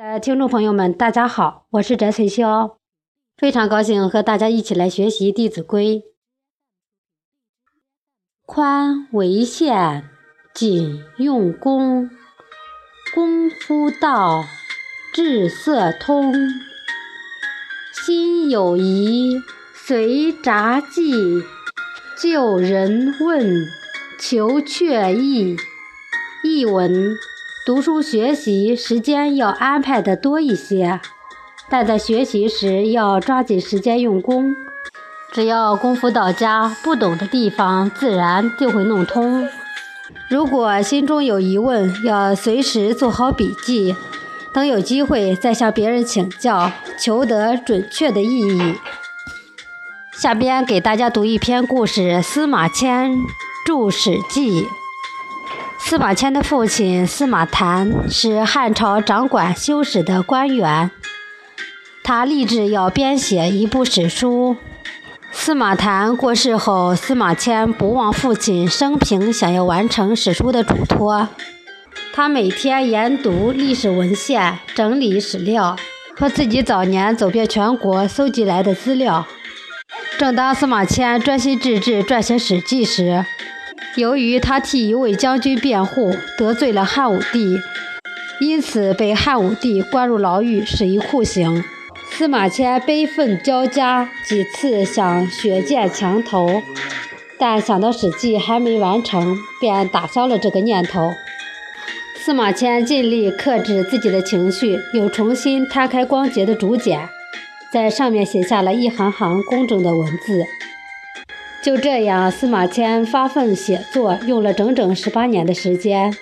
的听众朋友们，大家好，我是翟翠霄，非常高兴和大家一起来学习《弟子规》。宽为限，谨用功，功夫到，至色通。心有疑，随札记，就人问，求确意。译文。读书学习时间要安排的多一些，但在学习时要抓紧时间用功。只要功夫到家，不懂的地方自然就会弄通。如果心中有疑问，要随时做好笔记，等有机会再向别人请教，求得准确的意义。下边给大家读一篇故事：司马迁著《史记》。司马迁的父亲司马谈是汉朝掌管修史的官员，他立志要编写一部史书。司马谈过世后，司马迁不忘父亲生平想要完成史书的嘱托，他每天研读历史文献，整理史料和自己早年走遍全国搜集来的资料。正当司马迁专心致志撰写《史记》时，由于他替一位将军辩护，得罪了汉武帝，因此被汉武帝关入牢狱，xử 以酷刑。司马迁悲愤交加，几次想血溅墙头，但想到《史记》还没完成，便打消了这个念头。司马迁尽力克制自己的情绪，又重新摊开光洁的竹简，在上面写下了一行行工整的文字。就这样，司马迁发奋写作，用了整整十八年的时间。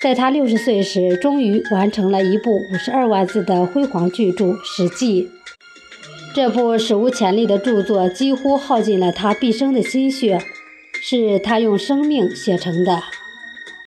在他六十岁时，终于完成了一部五十二万字的辉煌巨著《史记》。这部史无前例的著作，几乎耗尽了他毕生的心血，是他用生命写成的。